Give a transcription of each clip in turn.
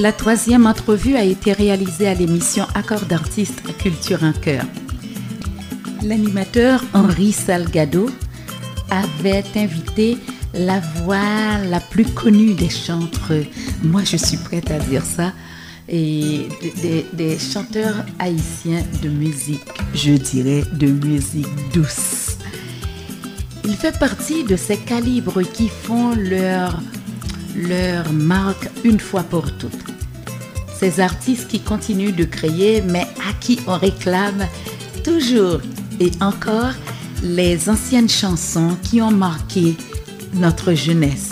La troisième entrevue a été réalisée à l'émission Accord d'artistes Culture en cœur. L'animateur Henri Salgado avait invité la voix la plus connue des chantres, moi je suis prête à dire ça, et des, des chanteurs haïtiens de musique, je dirais de musique douce. Il fait partie de ces calibres qui font leur, leur marque une fois pour toutes. Ces artistes qui continuent de créer, mais à qui on réclame toujours et encore les anciennes chansons qui ont marqué notre jeunesse,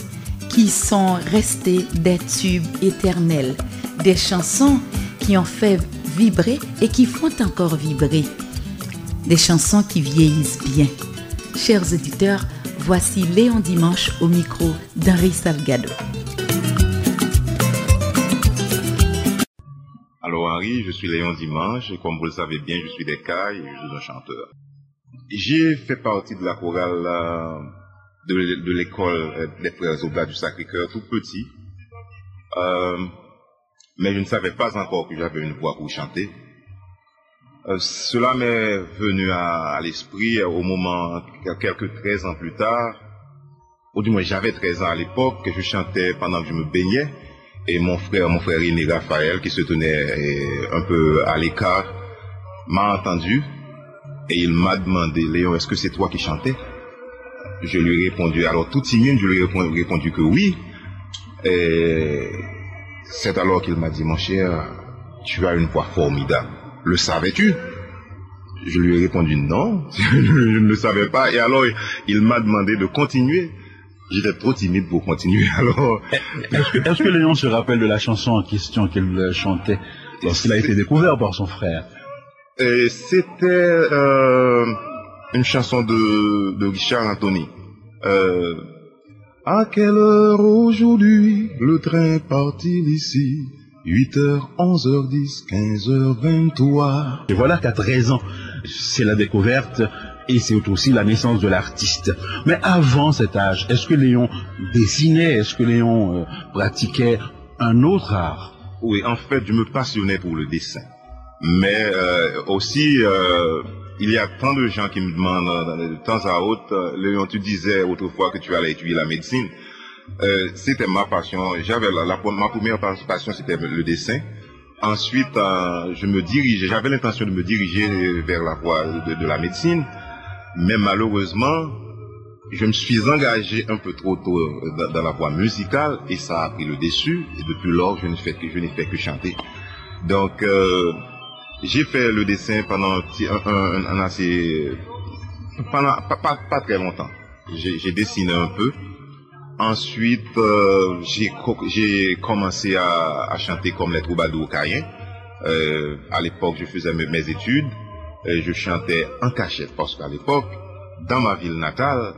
qui sont restées des tubes éternels, des chansons qui ont fait vibrer et qui font encore vibrer, des chansons qui vieillissent bien. Chers auditeurs, voici Léon Dimanche au micro d'Henri Salgado. Je suis Léon Dimanche et comme vous le savez bien, je suis des cailles et je suis un chanteur. J'ai fait partie de la chorale euh, de, l'école euh, des frères Oblat du Sacré-Cœur tout petit. Euh, mais je ne savais pas encore que j'avais une voix pour chanter. cela m'est venu à, l'esprit au moment, quelques 13 ans plus tard, ou du moins j'avais 13 ans à l'époque, que je chantais pendant que je me baignais, et mon frère, mon frère aîné Raphaël, qui se tenait un peu à l'écart, m'a entendu, et il m'a demandé, Léon, est-ce que c'est toi qui chantais? Je lui ai répondu, alors tout timide, je lui ai répondu, que oui. Et c'est alors qu'il m'a dit, mon cher, tu as une voix formidable. Le savais-tu? Je lui ai répondu non, je ne le savais pas. Et alors, il m'a demandé de continuer. J'étais trop timide pour continuer. Alors, est-ce que, Léon se rappelle de la chanson en question qu'il chantait lorsqu'il a été découvert par son frère? C'était euh, une chanson de, de Richard Anthony. Euh, à quelle heure aujourd'hui le train part-il ici? 8h, 11h10, 15h23. Et voilà qu'à 13 ans, c'est la découverte et c'est aussi la naissance de l'artiste. Mais avant cet âge, est-ce que Léon dessinait Est-ce que Léon euh, pratiquait un autre art? Oui, en fait, je me passionnais pour le dessin. Mais euh, aussi, euh, il y a tant de gens qui me demandent euh, de temps à autre, Léon, tu disais autrefois que tu allais étudier la médecine. c'était ma passion. J'avais la, ma première passion, c'était le dessin. Ensuite, je me dirigeais, j'avais l'intention de me diriger vers la voie de, la médecine, mais malheureusement, je me suis engagé un peu trop tôt dans, la voie musicale et ça a pris le dessus. Et depuis lors, je ne fais que, je n'ai fait que chanter. Donc, j'ai fait le dessin pendant un, assez, pendant pas, pas, très longtemps. J'ai dessiné un peu. Ensuite, euh, j'ai commencé à, chanter comme les troubadours caïens. Euh, à l'époque, je faisais mes, études. Je chantais en cachette parce qu'à l'époque, dans ma ville natale,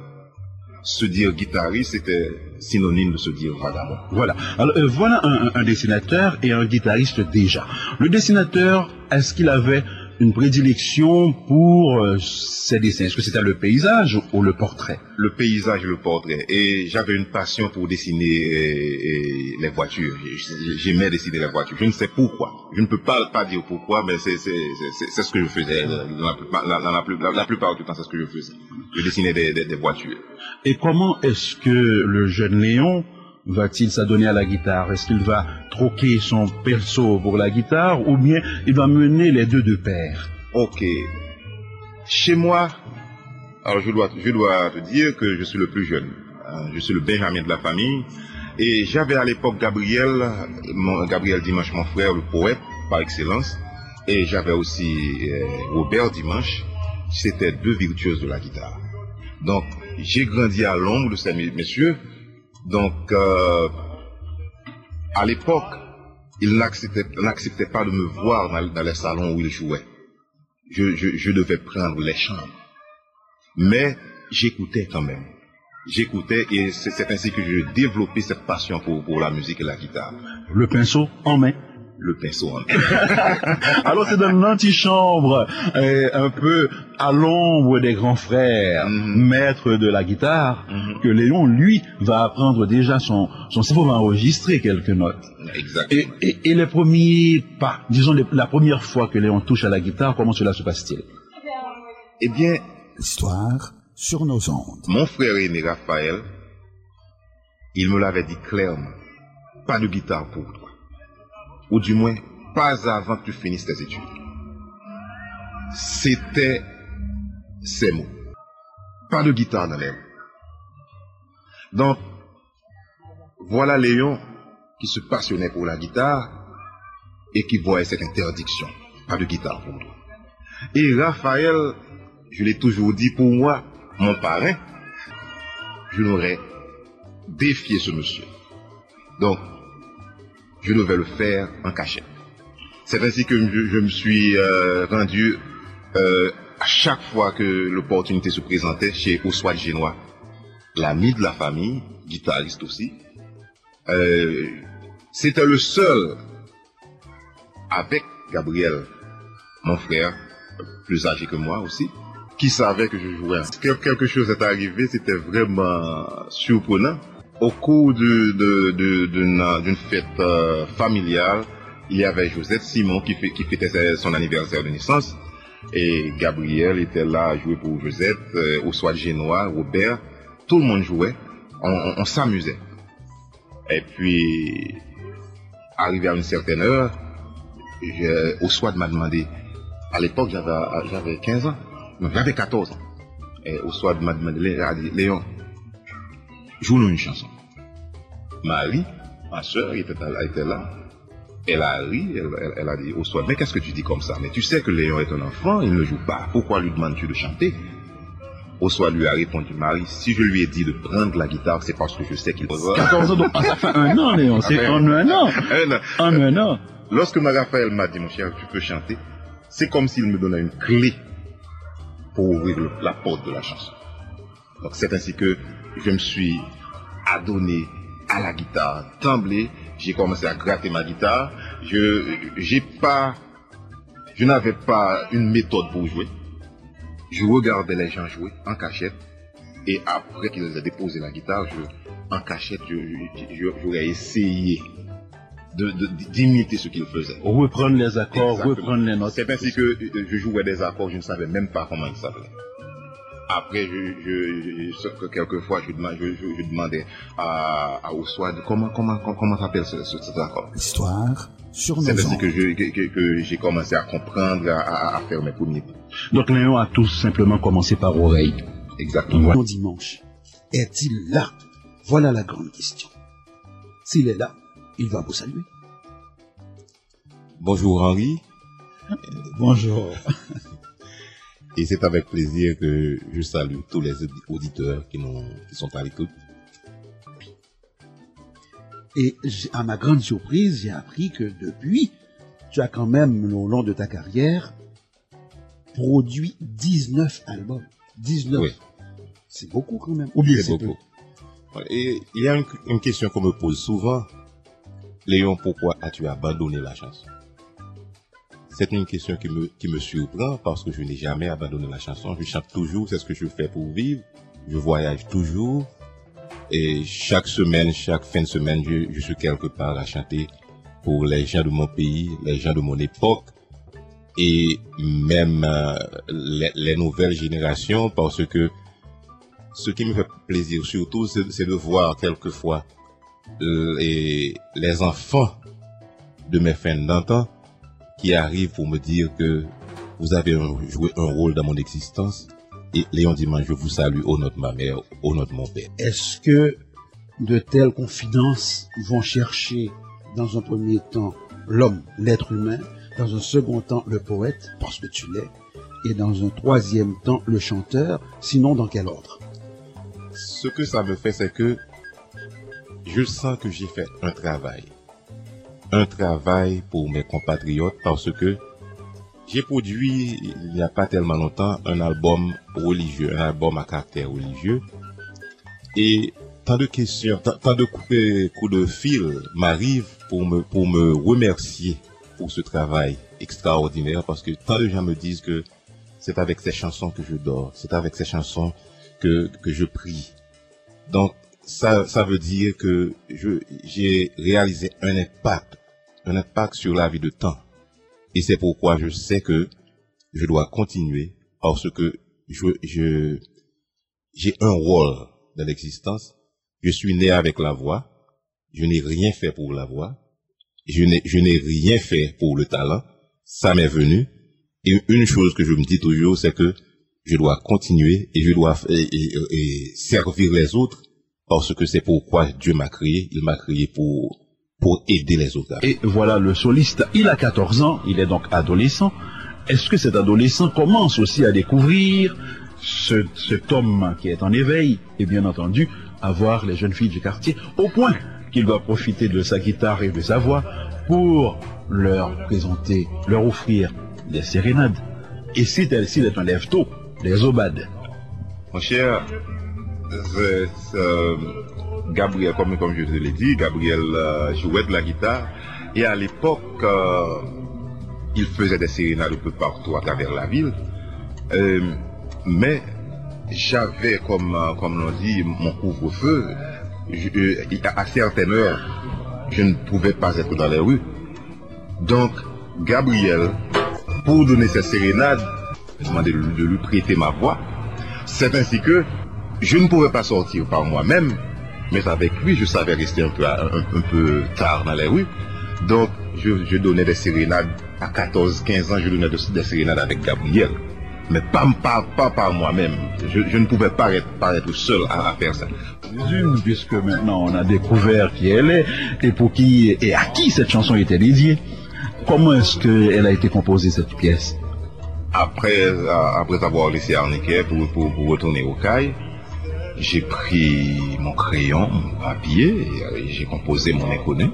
se dire guitariste, c'était synonyme de se dire vagabond. Voilà. Alors, euh, voilà un, dessinateur et un guitariste déjà. Le dessinateur, est-ce qu'il avait une prédilection pour euh, ses dessins Est-ce que c'était le paysage ou le portrait? Le paysage et le portrait. Et j'avais une passion pour dessiner euh, les voitures. J'aimais dessiner les voitures. Je ne sais pourquoi. Je ne peux pas, pas dire pourquoi, mais c'est ce que je faisais. La, plupart, du temps, c'est ce que je faisais. Je dessinais des voitures. Et comment est-ce que le jeune Léon va-t-il s'adonner à la guitare? Est-ce qu'il va troquer son perso pour la guitare ou bien il va mener les deux de pair? Ok. Chez moi, alors je dois, te dire que je suis le plus jeune. Hein, je suis le Benjamin de la famille. Et j'avais à l'époque Gabriel, Gabriel Dimanche, mon frère, le poète par excellence. Et j'avais aussi euh, Robert Dimanche. C'était deux virtuoses de la guitare. Donc, j'ai grandi à l'ombre de ces messieurs. Donc, euh, à l'époque, ils n'acceptaient pas de me voir dans, les salons où ils jouaient. Je, devais prendre les chambres. Mais j'écoutais quand même. J'écoutais et c'est ainsi que j'ai développé cette passion pour, pour la musique et la guitare. Le pinceau en main le pinceau en Alors c'est dans l'antichambre, euh, un peu à l'ombre des grands frères, Mhm. maîtres de la guitare, Mhm. que Léon, lui, va apprendre déjà son, son cerveau va enregistrer quelques notes. Exactement. Et, et- et les premiers pas, disons les- la première fois que Léon touche à la guitare, comment cela se passe-t-il? Eh bien, L'histoire sur nos ondes. mon frère aîné Raphaël, il me l'avait dit clairement. Pas de guitare pour toi. Ou du moins, pas avant que tu finisses tes études. C'était ces mots. Pas de guitare dans mains. Donc, voilà Léon qui se passionnait pour la guitare et qui voyait cette interdiction. Pas de guitare pour toi. Et Raphaël, je l'ai toujours dit pour moi, mon parrain, je n'aurais défié ce monsieur. Donc, je devais le faire en cachette. C'est ainsi que je, je me suis euh, rendu euh, à chaque fois que l'opportunité se présentait chez Oswald Génois, l'ami de la famille, guitariste aussi. Euh, C'était le seul, avec Gabriel, mon frère, plus âgé que moi aussi, qui savait que je jouais. Quel- Quelque chose est arrivé, c'était vraiment surprenant. Au cours d'une fête euh, familiale, il y avait Josette Simon qui, fêtait son anniversaire de naissance. Et Gabriel était là à jouer pour Josette, euh, au soir génois, Robert. Tout le monde jouait. On, s'amusait. Et puis, arrivé à une certaine heure, je, Oswald m'a demandé, à l'époque j'avais j'avais 15 ans, j'avais 14 ans. Et Oswald m'a demandé, Léon, joue-nous une chanson. Marie, ma soeur, était, elle était là. Elle a ri, elle, elle- elle a dit, Oswald, mais qu'est-ce que tu dis comme ça? Mais tu sais que Léon est un enfant, il ne joue pas. Pourquoi lui demandes-tu de chanter? Oswald lui a répondu, Marie, si je lui ai dit de prendre la guitare, c'est parce que je sais qu'il 14 ans, donc ça fait un an, Léon, c'est en un an. Un an. En un an. Lorsque ma Raphaël m'a dit, mon cher, tu peux chanter, c'est comme s'il me donnait une clé pour ouvrir le- la porte de la chanson. Donc c'est ainsi que je me suis adonné à la guitare d'emblée. J'ai commencé à gratter ma guitare. Je j'ai pas, je n'avais pas une méthode pour jouer. Je regardais les gens jouer en cachette. Et après qu'ils aient déposé la guitare, je, en cachette, je- je- je- j'aurais essayé de- de- d'imiter ce qu'ils faisaient. Reprendre les accords, Exactement. reprendre les notes. C'est ainsi que euh, je jouais des accords, je ne savais même pas comment ils s'appelaient. Après, je, je, je- quelquefois, je, demandais- je, je- je demandais à, à Oswald comment, comment, comment, comment s'appelle ce, ce- cet accord. L'histoire sur nos C'est ainsi que je- que, que- que j'ai commencé à comprendre, à, à- à faire mes premiers pas. Donc Léon a tout simplement commencé par oreille. Exactement. Mon dimanche, est-il là? Voilà la grande question. S'il est là, il va vous saluer. Bonjour Henri, Bonjour. et c'est avec plaisir que je salue tous les audi- auditeurs qui, sont à l'écoute. Et à ma grande surprise, j'ai appris que depuis, tu as quand même, au long de ta carrière, produit 19 albums. 19. Oui. C'est beaucoup quand même. Ou bien C'est peu. beaucoup. Et il y a une, une question qu'on me pose souvent. Léon, pourquoi as-tu abandonné la chanson? C'est une question qui me, qui me surprend parce que je n'ai jamais abandonné la chanson. Je chante toujours, c'est ce que je fais pour vivre. Je voyage toujours. Et chaque semaine, chaque fin de semaine, je, je suis quelque part à chanter pour les gens de mon pays, les gens de mon époque et même euh, les, les nouvelles générations parce que ce qui me fait plaisir surtout, c'est de voir quelquefois euh, les, les enfants de mes fins d'antan qui arrivent pour me dire que vous avez joué un rôle dans mon existence. Et Léon Dimanche, je vous salue au nom de ma mère, au nom de mon père. Est-ce que de telles confidences vont chercher, dans un premier temps, l'homme, l'être humain, dans un second temps, le poète, parce que tu l'es, et dans un troisième temps, le chanteur, sinon dans quel ordre? Ce que ça me fait, c'est que je sens que j'ai fait un travail. Un travail pour mes compatriotes parce que j'ai produit, il n'y a pas tellement longtemps, un album religieux, un album à caractère religieux. Et tant de questions, tant, de coups, de coups de fil m'arrivent pour me, pour me remercier pour ce travail extraordinaire parce que tant de gens me disent que c'est avec ces chansons que je dors, c'est avec ces chansons que, que je prie. Donc, ça, ça veut dire que j'ai réalisé un impact, un impact sur la vie de temps. Et c'est pourquoi je sais que je dois continuer parce que je, j'ai un rôle dans l'existence. Je suis né avec la voix. Je n'ai rien fait pour la voix. Je n'ai, je n'ai rien fait pour le talent. Ça m'est venu. Et une chose que je me dis toujours, c'est que je dois continuer et je dois et, servir les autres parce que c'est pourquoi Dieu m'a créé. Il m'a créé pour, pour aider les autres. Et voilà le soliste. Il a 14 ans. Il est donc adolescent. Est-ce que cet adolescent commence aussi à découvrir ce, cet homme qui est en éveil et bien entendu à voir les jeunes filles du quartier au point qu'il va profiter de sa guitare et de sa voix pour leur présenter, leur offrir des sérénades. Et si s'il est un lève-tôt, des obades. Mon cher, euh, Gabriel, comme, comme je te l'ai dit, Gabriel euh, jouait de la guitare. Et à l'époque, euh, il faisait des sérénades un peu partout à travers la ville. mais j'avais, comme, comme l'on dit, mon couvre-feu. à certaines heures, je ne pouvais pas être dans les rues. Donc, Gabriel, pour donner ses sérénades, demandé de, de lui prêter ma voix. C'est ainsi que je ne pouvais pas sortir par moi-même, mais avec lui, je savais rester un peu, un, peu tard dans les rues. Donc, je, donnais des sérénades à 14, 15 ans, je donnais des, sérénades avec Gabriel. Mais pas, pas, pas par moi-même. Je, ne pouvais pas être, pas être seul à, faire ça. puisque maintenant on a découvert qui elle est et pour qui et à qui cette chanson était dédiée. Comment est-ce qu'elle a été composée cette pièce? Après, après avoir laissé Arniquet pour, pour, retourner au CAI, j'ai pris mon crayon, mon papier, et, j'ai composé mon inconnu.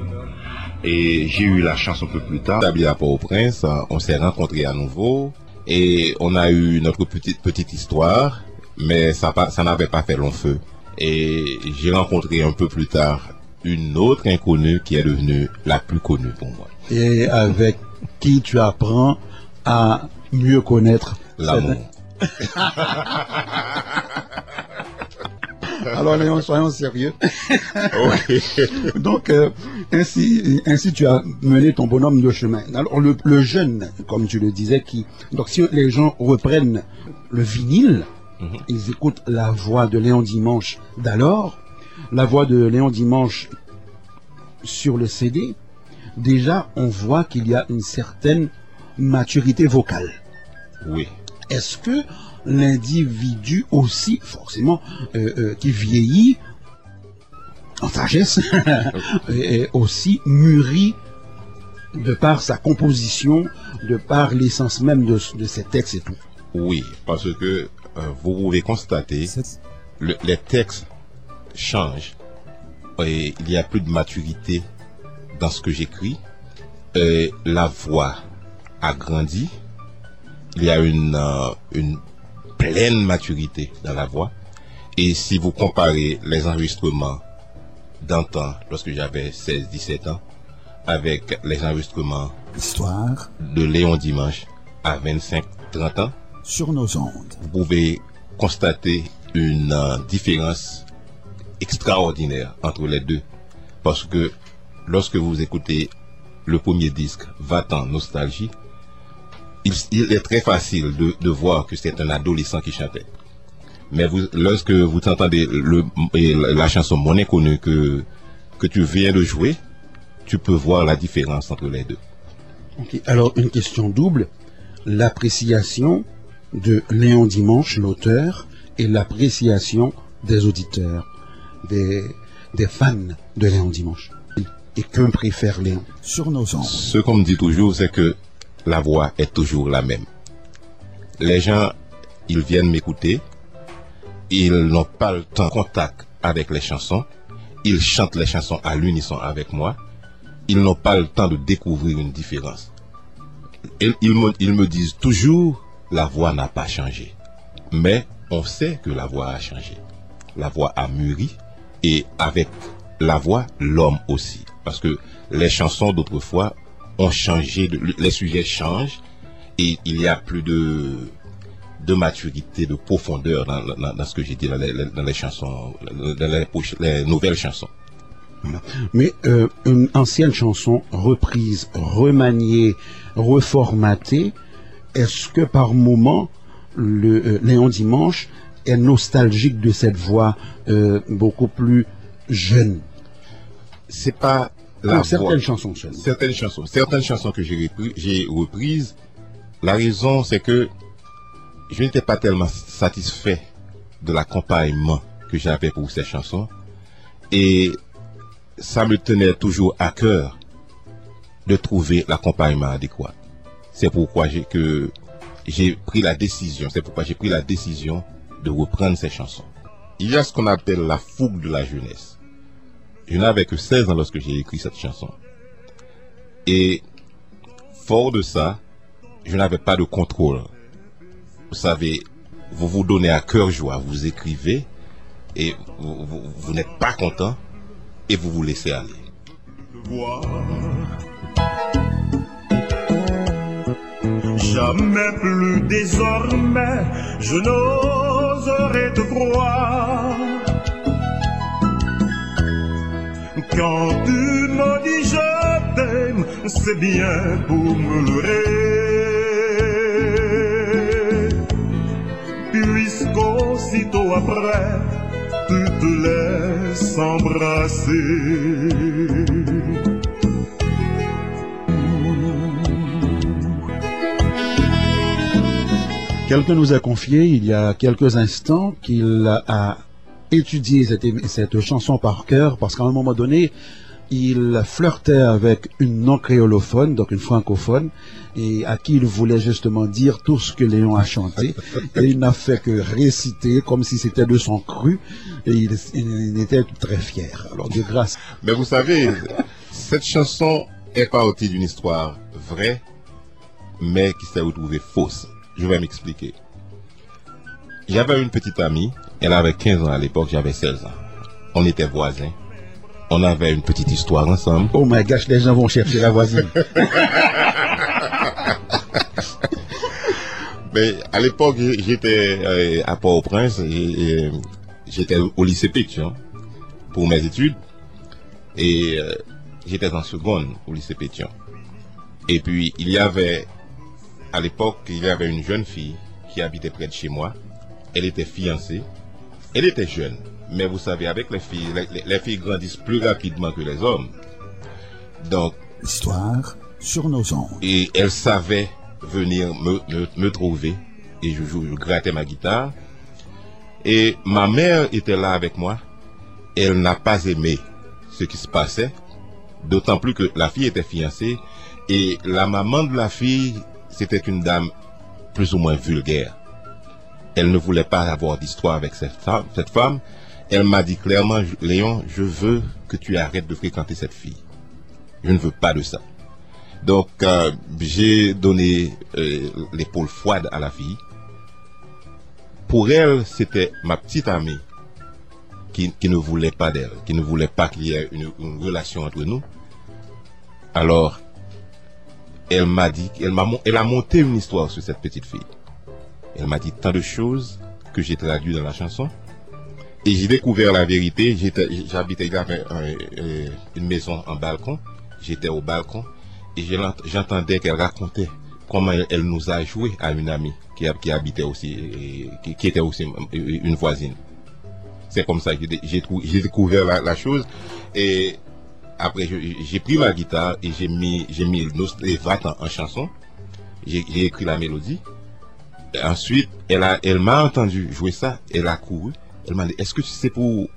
Et j'ai eu la chance un peu plus tard. Établi à Port-au-Prince, on s'est rencontrés à nouveau et on a eu notre petite petite histoire, mais ça, ça n'avait pas fait long feu. Et j'ai rencontré un peu plus tard une autre inconnue qui est devenue la plus connue pour moi. Et avec qui tu apprends à mieux connaître l'amour. Alors, soyons sérieux. Donc, euh, ainsi, ainsi, tu as mené ton bonhomme de chemin. Alors, le, jeune, comme tu le disais, qui, donc, si les gens reprennent le vinyle, mhm. ils écoutent la voix de Léon Dimanche d'alors, la voix de Léon Dimanche sur le CD, déjà, on voit qu'il y a une certaine maturité vocale. Oui. Est-ce que l'individu aussi, forcément, euh, euh, qui vieillit en sagesse, est aussi mûri de par sa composition, de par l'essence même de, de ses textes et tout Oui, parce que euh, vous pouvez constater, les textes changent et il y a plus de maturité dans ce que j'écris. la voix a grandi, il y a une, euh, une pleine maturité dans la voix. Et si vous comparez les enregistrements d'antan, lorsque j'avais 16-17 ans, avec les enregistrements Histoire de Léon Dimanche à 25-30 ans, sur nos ondes, vous pouvez constater une euh, différence extraordinaire entre les deux. Parce que lorsque vous écoutez le premier disque, Va-t'en Nostalgie, il, est très facile de, voir que c'est un adolescent qui chantait. Mais lorsque vous entendez la chanson Mon Inconnu que, que tu viens de jouer, tu peux voir la différence entre les deux. Alors, une question double. L'appréciation de Léon Dimanche, l'auteur, et l'appréciation des auditeurs, des, des fans de Léon Dimanche. Et que préfère Léon Sur nos ondes. Ce qu'on me dit toujours, c'est que la voix est toujours la même. Les gens, ils viennent m'écouter, ils n'ont pas le temps de contact avec les chansons, ils chantent les chansons à l'unisson avec moi, ils n'ont pas le temps de découvrir une différence. Ils, me, ils me disent toujours, la voix n'a pas changé. Mais on sait que la voix a changé. La voix a mûri et avec la voix, l'homme aussi. Parce que les chansons d'autrefois ont changé, les sujets changent et il y a plus de, de maturité, de profondeur dans, ce que j'ai dit dans les, chansons, dans les, nouvelles chansons. Mais euh, une ancienne chanson reprise, remaniée, reformatée, est-ce que par moment, le euh, Léon Dimanche est nostalgique de cette voix euh, beaucoup plus jeune? C'est pas la certaines chansons Certaines chansons, certaines chansons que j'ai reprises, la raison c'est que je n'étais pas tellement satisfait de l'accompagnement que j'avais pour ces chansons et ça me tenait toujours à cœur de trouver l'accompagnement adéquat. C'est pourquoi j'ai que j'ai pris la décision, c'est pourquoi j'ai pris la décision de reprendre ces chansons. Il y a ce qu'on appelle la fougue de la jeunesse. Je n'avais que 16 ans lorsque j'ai écrit cette chanson. Et fort de ça, je n'avais pas de contrôle. Vous savez, vous vous donnez à cœur joie, vous écrivez et vous, n'êtes pas content et vous vous laissez aller. Jamais plus désormais, je n'oserais te croire. Quand tu me dis je t'aime, c'est bien pour me leurrer. Puisqu'aussitôt après, tu te laisses embrasser. Quelqu'un nous a confié il y a quelques instants qu'il a étudié cette, chanson par cœur parce qu'à un moment donné, il flirtait avec une non-créolophone, donc une francophone, et à qui il voulait justement dire tout ce que Léon a chanté. Et il n'a fait que réciter comme si c'était de son cru, et il, était très fier. Alors, de grâce. Mais vous savez, cette chanson est partie d'une histoire vraie, mais qui s'est retrouvée fausse. Je vais m'expliquer. J'avais une petite amie, elle avait 15 ans à l'époque, j'avais 16 ans. On était voisins. On avait une petite histoire ensemble. Oh my gosh, les gens vont chercher la voisine. Mais à l'époque, j'étais euh, à Port-au-Prince et, j'étais au lycée Pétion pour mes études. Et euh, j'étais en seconde au lycée Pétion. Et puis, il y avait à l'époque, il y avait une jeune fille qui habitait près de chez moi. Elle était fiancée. Elle était jeune. Mais vous savez, avec les filles, les, filles grandissent plus rapidement que les hommes. Donc. Histoire sur nos ondes. Et elle savait venir me, trouver. Et je, je, grattais ma guitare. Et ma mère était là avec moi. Elle n'a pas aimé ce qui se passait. D'autant plus que la fille était fiancée. Et la maman de la fille c'était une dame plus ou moins vulgaire. Elle ne voulait pas avoir d'histoire avec cette femme, Elle m'a dit clairement, Léon, je veux que tu arrêtes de fréquenter cette fille. Je ne veux pas de ça. Donc, euh, j'ai donné euh, l'épaule froide à la fille. Pour elle, c'était ma petite amie qui, ne voulait pas d'elle, qui ne voulait pas qu'il y ait une, relation entre nous. Alors, elle m'a dit, elle a monté une histoire sur cette petite fille. Elle m'a dit tant de choses que j'ai traduit dans la chanson. Et j'ai découvert la vérité. j'habitais, il une maison en balcon. J'étais au balcon et j'entendais qu'elle racontait comment elle, nous a joué à une amie qui, habitait aussi, qui, était aussi une voisine. C'est comme ça que j'ai, découvert la, chose. Et après, j'ai pris ma guitare et j'ai mis, j'ai mis les en, en chanson. J'ai écrit la mélodie. Ensuite, elle a, elle m'a entendu jouer ça. Elle a couru. Elle m'a dit, est-ce que tu sais pour...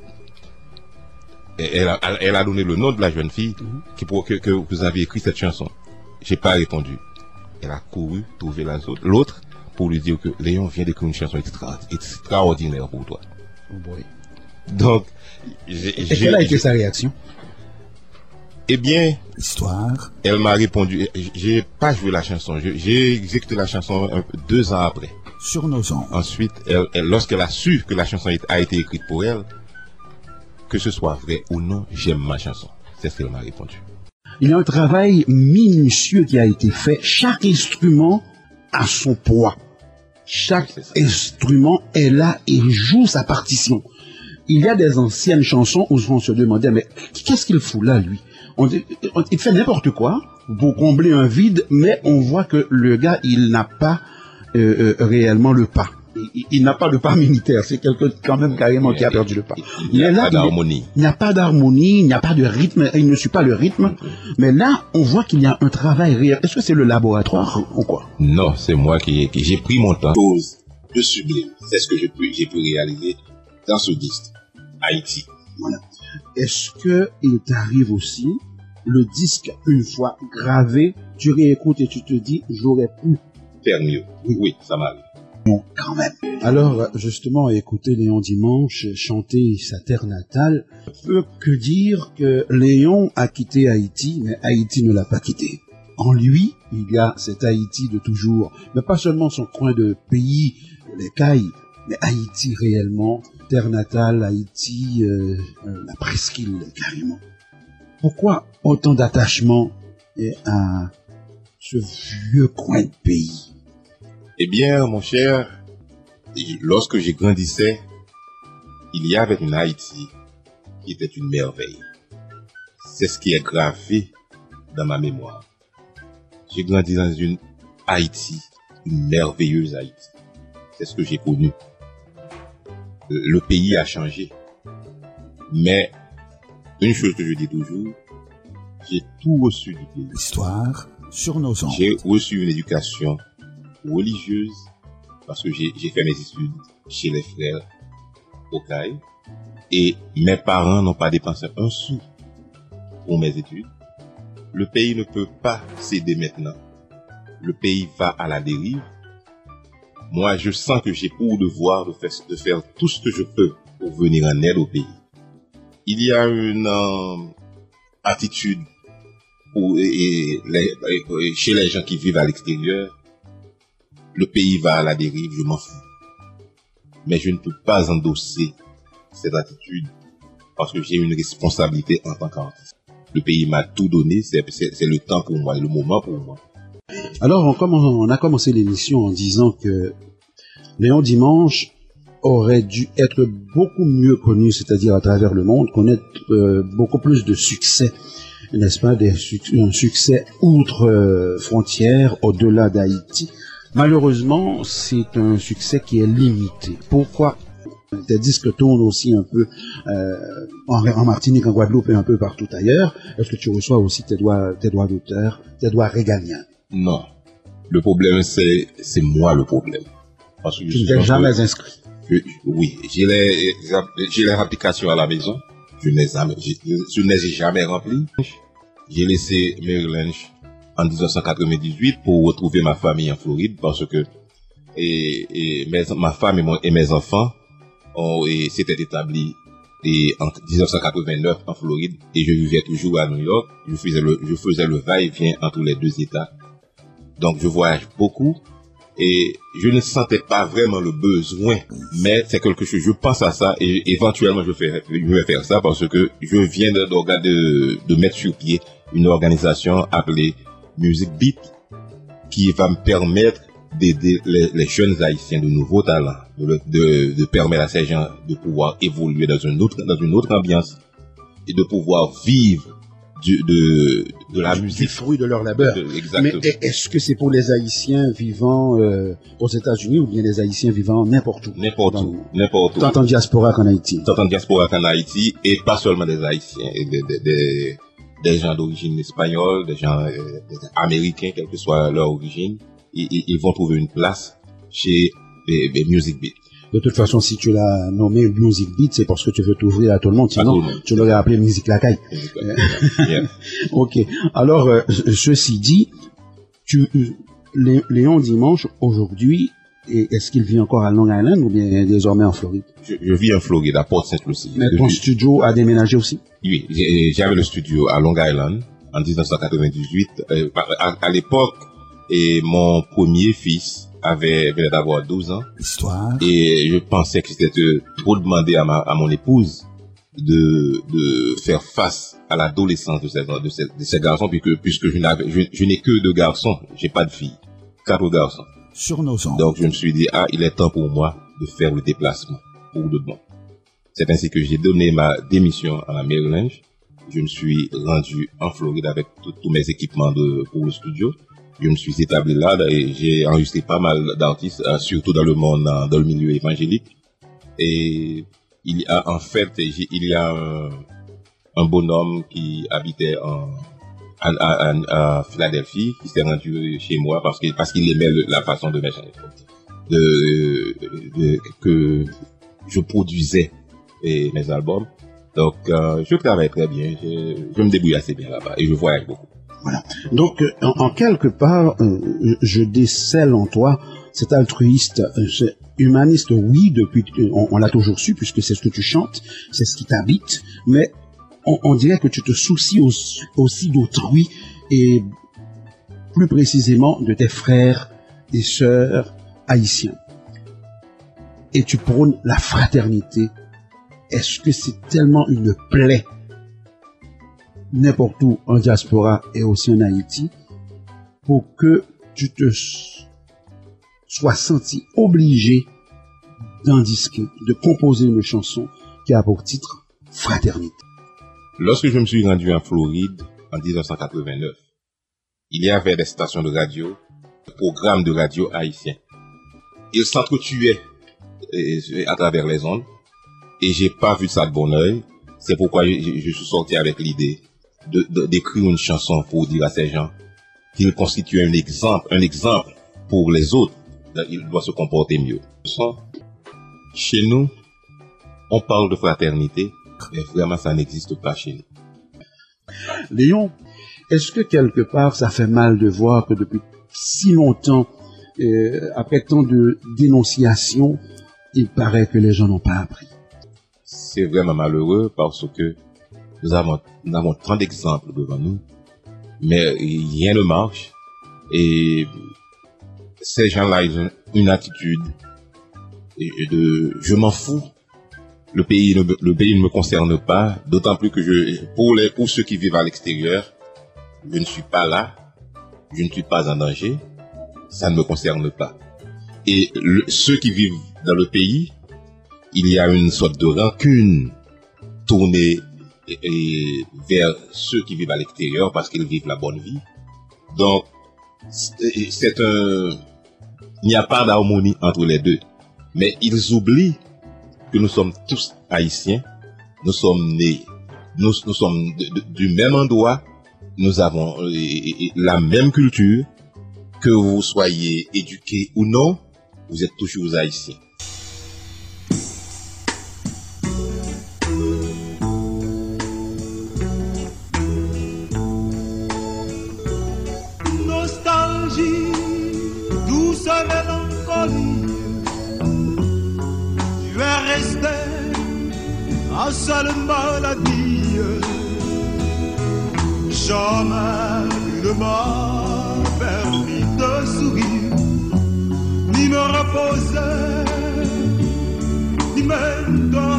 Elle a, elle a, donné le nom de la jeune fille mhm. qui pour, que, que, vous avez écrit cette chanson. J'ai pas répondu. Elle a couru trouver l'autre pour lui dire que Léon vient d'écrire une chanson extraordinaire pour toi. Oh boy. Donc, j'ai, quelle a été sa réaction? Eh bien, Histoire. Elle m'a répondu. J'ai pas joué la chanson. J'ai exécuté la chanson deux ans après. Sur nos ondes. Ensuite, lorsqu'elle a su que la chanson a été écrite pour elle, que ce soit vrai ou non, j'aime ma chanson. C'est ce qu'elle m'a répondu. Il y a un travail minutieux qui a été fait. Chaque instrument a son poids. Chaque instrument est là et joue sa partition. Il y a des anciennes chansons où on se demandait, mais qu'est-ce qu'il fout là, lui? On dit- on- Il fait n'importe quoi pour combler un vide, mais on voit que le gars, il n'a pas euh, euh, réellement le pas. Il, il n'a pas le pas militaire. C'est quelqu'un quand même carrément qui a perdu le pas. Il n'y a pas d'harmonie. Il n'y a pas d'harmonie, il n'y a pas de rythme, il ne suit pas le rythme. Mais là, on voit qu'il y a un travail réel. Est-ce que c'est le laboratoire ou quoi? Non, c'est moi qui, qui j'ai pris mon temps. Chose de sublime. C'est ce que j'ai pu, j'ai pu réaliser dans ce disque. Haïti. Est-ce que il t'arrive aussi le disque une fois gravé, tu réécoutes et tu te dis j'aurais pu Faire mieux. Oui, ça m'arrive. quand même. Alors justement, écouter Léon Dimanche chanter sa terre natale, peut que dire que Léon a quitté Haïti, mais Haïti ne l'a pas quitté. En lui, il y a cet Haïti de toujours, mais pas seulement son coin de pays, les cailles, mais Haïti réellement, terre natale, Haïti, euh, euh, la presqu'île carrément. Pourquoi autant d'attachement à ce vieux coin de pays? Eh bien, mon cher, lorsque j'ai grandissais, il y avait une Haïti qui était une merveille. C'est ce qui est gravé dans ma mémoire. J'ai grandi dans une Haïti, une merveilleuse Haïti. C'est ce que j'ai connu. Le le pays a changé. Mais une chose que je dis toujours, j'ai tout reçu du pays. Histoire sur nos ondes. J'ai reçu une éducation religieuse parce que j'ai j'ai fait mes études chez les frères au CAI et mes parents n'ont pas dépensé un sou pour mes études. Le pays ne peut pas céder maintenant. Le pays va à la dérive. Moi, je sens que j'ai pour devoir de faire, de faire tout ce que je peux pour venir en aide au pays. Il y a une euh, attitude et- chez les gens qui vivent à l'extérieur, le pays va à la dérive, je m'en fous. Mais je ne peux pas endosser cette attitude parce que j'ai une responsabilité en tant qu'artiste. Le pays m'a tout donné, c'est le temps pour moi, le moment pour moi. Alors, on, on a commencé l'émission en disant que Léon Dimanche aurait dû être beaucoup mieux connu, c'est-à-dire à travers le monde, connaître euh, beaucoup plus de succès, n'est-ce pas, des un succès outre euh, frontières, au-delà d'Haïti. Malheureusement, c'est un succès qui est limité. Pourquoi? Tes disques tournent aussi un peu euh, en, en Martinique, en Guadeloupe et un peu partout ailleurs. Est-ce que tu reçois aussi tes droits, tes droits d'auteur, tes droits régaliens? Non. Le problème, c'est moi le problème. Parce que je Tu ne t'es jamais inscrit. Oui, j'ai les, j'ai les applications à la maison. Je n'ai jamais, je, ne les ai jamais remplies. J'ai laissé Maryland en 1998 pour retrouver ma famille en Floride parce que et, et ma femme et, mes enfants et s'étaient établis et en 1989 en Floride et je vivais toujours à New York. Je faisais le, je faisais le va-et-vient entre les deux États. Donc je voyage beaucoup et je ne sentais pas vraiment le besoin, mais c'est quelque chose, je pense à ça et éventuellement je, vais faire ça parce que je viens de, de, de mettre sur pied une organisation appelée Music Beat qui va me permettre d'aider les, jeunes haïtiens de nouveaux talents, de, le- de, de permettre à ces gens de pouvoir évoluer dans une autre, dans une autre ambiance et de pouvoir vivre du, de, de la du musique. fruit de leur labeur. De- Mais exactement. est- est-ce que c'est pour les Haïtiens vivant euh, aux États-Unis ou bien les Haïtiens vivant n'importe où? N'importe où, n'importe où. Tant en diaspora qu'en Haïti? tant en diaspora qu'en Haïti, et pas seulement des Haïtiens, et des, des, des, des gens d'origine espagnole, des gens euh, des américains, quelle que soit leur origine, ils, ils- vont trouver une place chez les, les Music Beat. De toute façon, si tu l'as nommé Music Beat, c'est parce que tu veux t'ouvrir à tout le monde. Sinon, tu l'aurais appelé Musique Lacaille. Yeah. Ok. Alors, euh, ce- ceci dit, tu, Lé- Léon Dimanche, aujourd'hui, est-ce qu'il vit encore à Long Island ou bien désormais en Floride? Je, je vis en Floride, à Port St. Lucie. Mais ton studio a déménagé aussi? Oui, j'avais le studio à Long Island en 1998. Euh, à à l'époque, et mon premier fils avait venait d'avoir 12 ans. Histoire Et je pensais que c'était trop demandé à, ma, à mon épouse de, de faire face à l'adolescence de ces, de, ces, de ces garçons, puisque, puisque je, n'avais, je, je n'ai que deux garçons, j'ai pas de filles, quatre garçons. Sur nos ondes. Donc je me suis dit, ah, il est temps pour moi de faire le déplacement, pour de bon. C'est ainsi que j'ai donné ma démission à la Maryland. Je me suis rendu en Floride avec tous mes équipements de, pour le studio. Je me suis établi là et j'ai enregistré pas mal d'artistes, euh, surtout dans le monde, euh, dans le milieu évangélique. Et il y a en fait, il y a un, un bonhomme qui habitait en, à- à- à Philadelphie, qui s'est rendu chez moi parce qu'il aimait la façon de de, de- que je produisais mes albums. Donc, euh, je travaille très bien, je, je me débrouille assez bien là-bas et je voyage beaucoup. Donc, euh, en, quelque part, euh, je décèle en toi cet altruiste, euh, humaniste, oui, depuis, que- on, l'a toujours su, puisque c'est ce que tu chantes, c'est ce qui t'habite, mais on, dirait que tu te soucies aussi, aussi d'autrui et plus précisément de tes frères et sœurs haïtiens. Et tu prônes la fraternité. Est-ce que c'est tellement une plaie n'importe où en diaspora et aussi en Haïti pour que tu te sois senti obligé d'en disquer, de composer une chanson qui a pour titre Fraternité. Lorsque je me suis rendu en Floride en 1989, il y avait des stations de radio, des programmes de radio haïtiens. Ils s'entretuaient euh, à travers les ondes et j'ai pas vu ça de bon oeil. C'est pourquoi je, suis sorti avec l'idée d'écrire une chanson pour dire à ces gens qu'ils constituent un exemple, un exemple pour les autres. Ils doivent se comporter mieux. Chez nous, on parle de fraternité, mais vraiment ça n'existe pas chez nous. Léon, est-ce que quelque part ça fait mal de voir que depuis si longtemps, euh, après tant de dénonciations, il paraît que les gens n'ont pas appris? C'est vraiment malheureux parce que nous avons, nous avons tant d'exemples devant nous, mais rien ne marche. Et ces gens-là, ils ont une attitude de je m'en fous. Le pays, ne, me- le pays ne me concerne pas, d'autant plus que je, pour les, pour ceux qui vivent à l'extérieur, je ne suis pas là, je ne suis pas en danger, ça ne me concerne pas. Et ceux qui vivent dans le pays, il y a une sorte de rancune tournée et- vers ceux qui vivent à l'extérieur parce qu'ils vivent la bonne vie. Donc, c'est un, il n'y a pas d'harmonie entre les deux. Mais ils oublient que nous sommes tous haïtiens, nous sommes nés, nous, nous sommes du même endroit, nous avons la même culture, que vous soyez éduqués ou non, vous êtes toujours haïtiens. À seule maladie. Jamais ne m'as permis de sourire, ni me reposer, ni même dormir.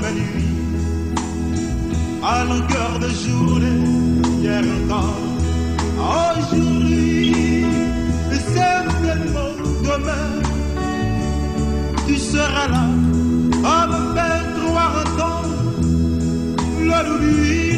De nuit. À longueur de journée, hier encore, aujourd'hui, et certainement demain, tu seras là, à me faire croire encore le nuit.